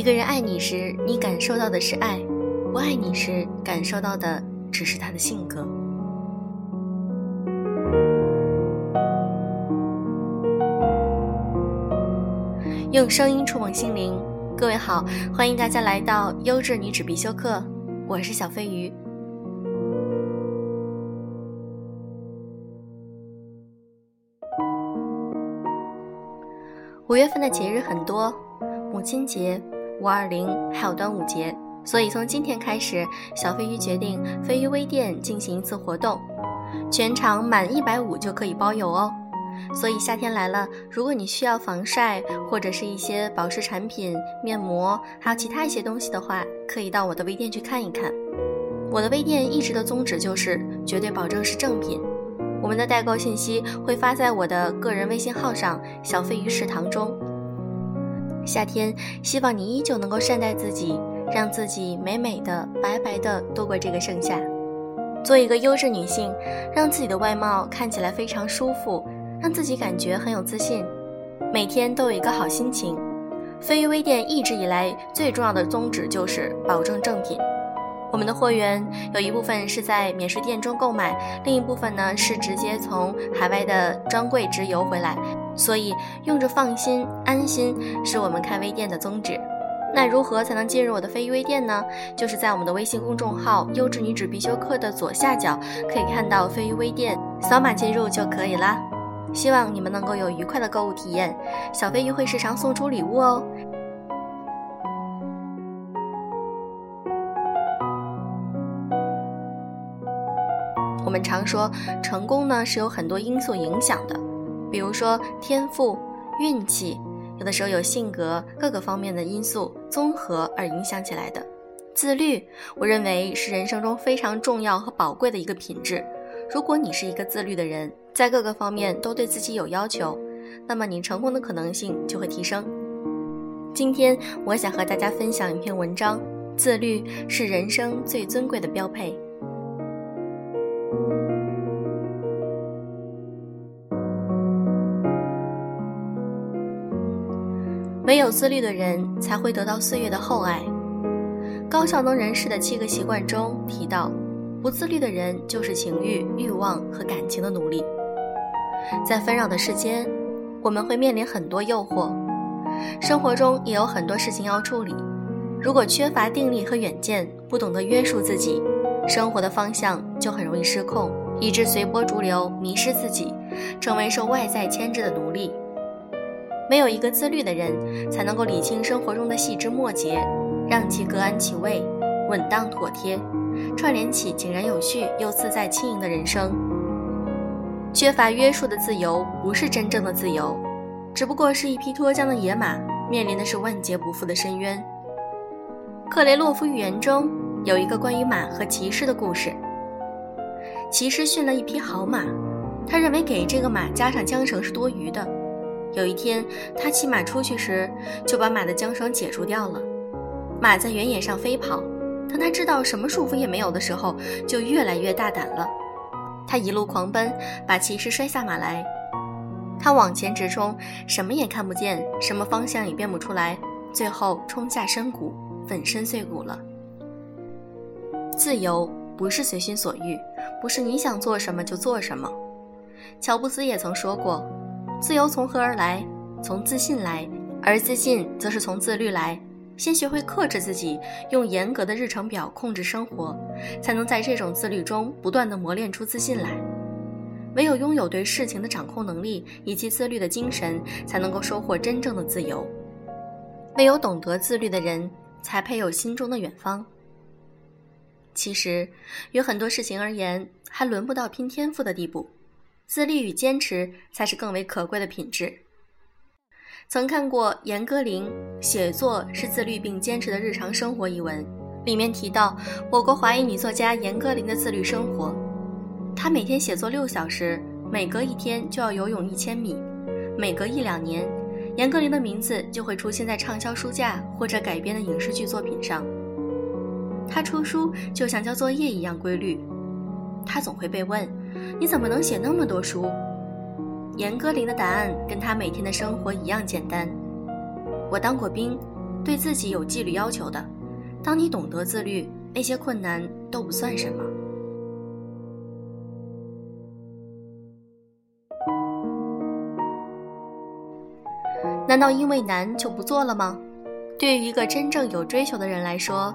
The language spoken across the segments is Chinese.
一个人爱你时，你感受到的是爱；不爱你时，感受到的只是他的性格。用声音触碰心灵，各位好，欢迎大家来到优质女子必修课，我是小飞鱼。五月份的节日很多，母亲节。五二零还有端午节，所以从今天开始，小飞鱼决定飞鱼微店进行一次活动，全场满一百五就可以包邮哦。所以夏天来了，如果你需要防晒或者是一些保湿产品、面膜，还有其他一些东西的话，可以到我的微店去看一看。我的微店一直的宗旨就是绝对保证是正品。我们的代购信息会发在我的个人微信号上“小飞鱼食堂”中。夏天，希望你依旧能够善待自己，让自己美美的、白白的度过这个盛夏。做一个优质女性，让自己的外貌看起来非常舒服，让自己感觉很有自信，每天都有一个好心情。飞鱼微店一直以来最重要的宗旨就是保证正品。我们的货源有一部分是在免税店中购买，另一部分呢是直接从海外的专柜直邮回来，所以用着放心安心是我们开微店的宗旨。那如何才能进入我的飞鱼微店呢？就是在我们的微信公众号“优质女子必修课”的左下角可以看到飞鱼微店，扫码进入就可以啦。希望你们能够有愉快的购物体验，小飞鱼会时常送出礼物哦。我们常说，成功呢是有很多因素影响的，比如说天赋、运气，有的时候有性格各个方面的因素综合而影响起来的。自律，我认为是人生中非常重要和宝贵的一个品质。如果你是一个自律的人，在各个方面都对自己有要求，那么你成功的可能性就会提升。今天我想和大家分享一篇文章：自律是人生最尊贵的标配。唯有自律的人才会得到岁月的厚爱。高效能人士的七个习惯中提到，不自律的人就是情欲、欲望和感情的奴隶。在纷扰的世间，我们会面临很多诱惑，生活中也有很多事情要处理。如果缺乏定力和远见，不懂得约束自己，生活的方向就很容易失控，以致随波逐流，迷失自己，成为受外在牵制的奴隶。没有一个自律的人，才能够理清生活中的细枝末节，让其各安其位，稳当妥帖，串联起井然有序又自在轻盈的人生。缺乏约束的自由，不是真正的自由，只不过是一匹脱缰的野马，面临的是万劫不复的深渊。克雷洛夫寓言中有一个关于马和骑士的故事。骑士驯了一匹好马，他认为给这个马加上缰绳是多余的。有一天，他骑马出去时，就把马的缰绳解除掉了。马在原野上飞跑，当他知道什么束缚也没有的时候，就越来越大胆了。他一路狂奔，把骑士摔下马来。他往前直冲，什么也看不见，什么方向也辨不出来，最后冲下深谷，粉身碎骨了。自由不是随心所欲，不是你想做什么就做什么。乔布斯也曾说过。自由从何而来？从自信来，而自信则是从自律来。先学会克制自己，用严格的日程表控制生活，才能在这种自律中不断的磨练出自信来。唯有拥有对事情的掌控能力以及自律的精神，才能够收获真正的自由。唯有懂得自律的人，才配有心中的远方。其实，有很多事情而言，还轮不到拼天赋的地步。自律与坚持才是更为可贵的品质。曾看过严歌苓《写作是自律并坚持的日常生活》一文，里面提到我国华裔女作家严歌苓的自律生活。她每天写作六小时，每隔一天就要游泳一千米，每隔一两年，严歌苓的名字就会出现在畅销书架或者改编的影视剧作品上。她出书就像交作业一样规律，她总会被问。你怎么能写那么多书？严歌苓的答案跟她每天的生活一样简单。我当过兵，对自己有纪律要求的。当你懂得自律，那些困难都不算什么。难道因为难就不做了吗？对于一个真正有追求的人来说，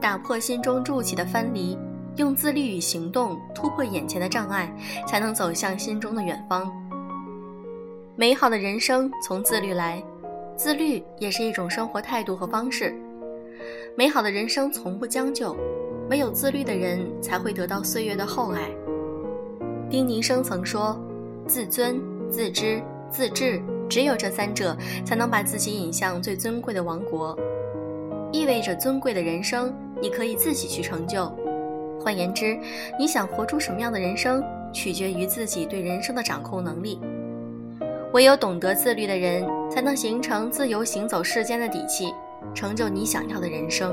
打破心中筑起的藩篱，用自律与行动突破眼前的障碍，才能走向心中的远方。美好的人生从自律来，自律也是一种生活态度和方式。美好的人生从不将就，唯有自律的人才会得到岁月的厚爱。丁宁生曾说：“自尊、自知、自治，只有这三者，才能把自己引向最尊贵的王国。”意味着尊贵的人生，你可以自己去成就。换言之，你想活出什么样的人生，取决于自己对人生的掌控能力。唯有懂得自律的人，才能形成自由行走世间的底气，成就你想要的人生。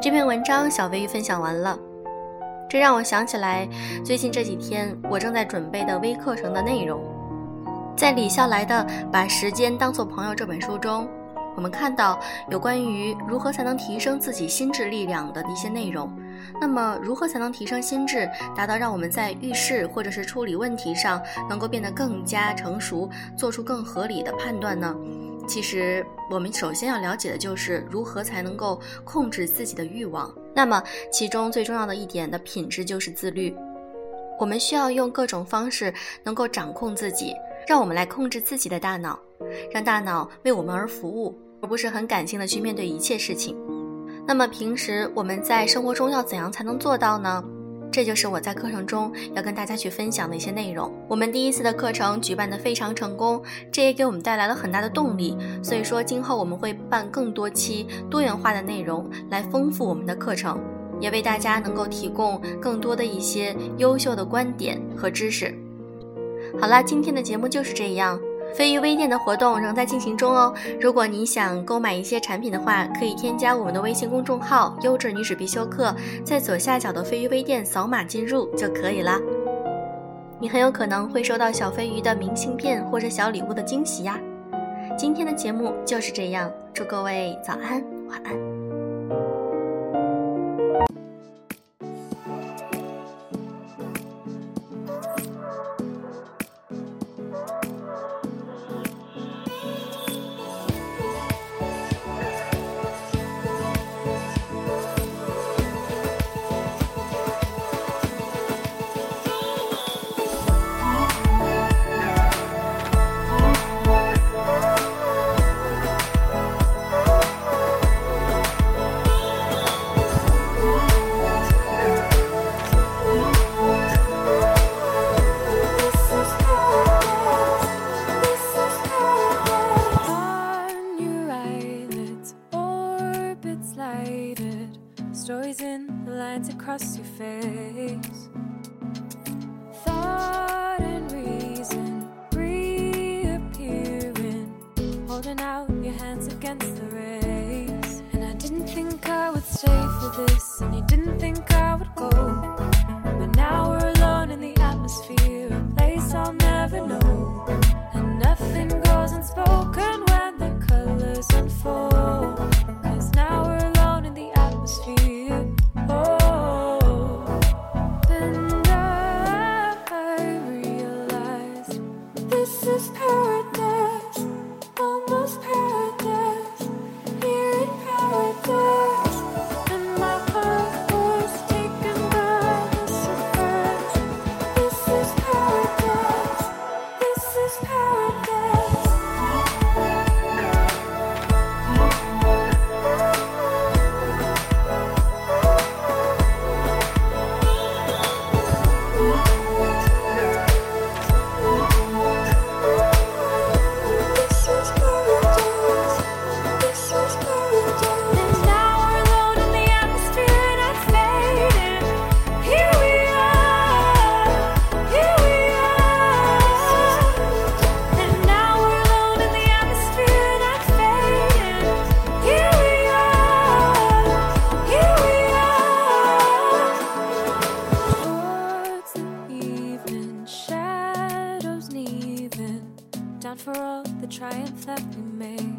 这篇文章小飞鱼分享完了，这让我想起来最近这几天我正在准备的微课程的内容，在李笑来的《把时间当作朋友》这本书中。我们看到有关于如何才能提升自己心智力量的一些内容。那么，如何才能提升心智，达到让我们在遇事或者是处理问题上能够变得更加成熟，做出更合理的判断呢？其实，我们首先要了解的就是如何才能够控制自己的欲望。那么，其中最重要的一点的品质就是自律。我们需要用各种方式能够掌控自己，让我们来控制自己的大脑。让大脑为我们而服务，而不是很感性的去面对一切事情。那么平时我们在生活中要怎样才能做到呢？这就是我在课程中要跟大家去分享的一些内容。我们第一次的课程举办的非常成功，这也给我们带来了很大的动力。所以说，今后我们会办更多期多元化的内容来丰富我们的课程，也为大家能够提供更多的一些优秀的观点和知识。好啦，今天的节目就是这样。飞鱼微店的活动仍在进行中哦。如果你想购买一些产品的话，可以添加我们的微信公众号“优质女子必修课”，在左下角的飞鱼微店扫码进入就可以啦。你很有可能会收到小飞鱼的明信片或者小礼物的惊喜呀。今天的节目就是这样，祝各位早安，晚安。lines across your face. Thought and reason reappearing, holding out your hands against the race. And I didn't think I would stay for this, and you didn't think I would go. But now we're alone in the atmosphere, a place I'll never know, and nothing goes unspoken. triumph that we made.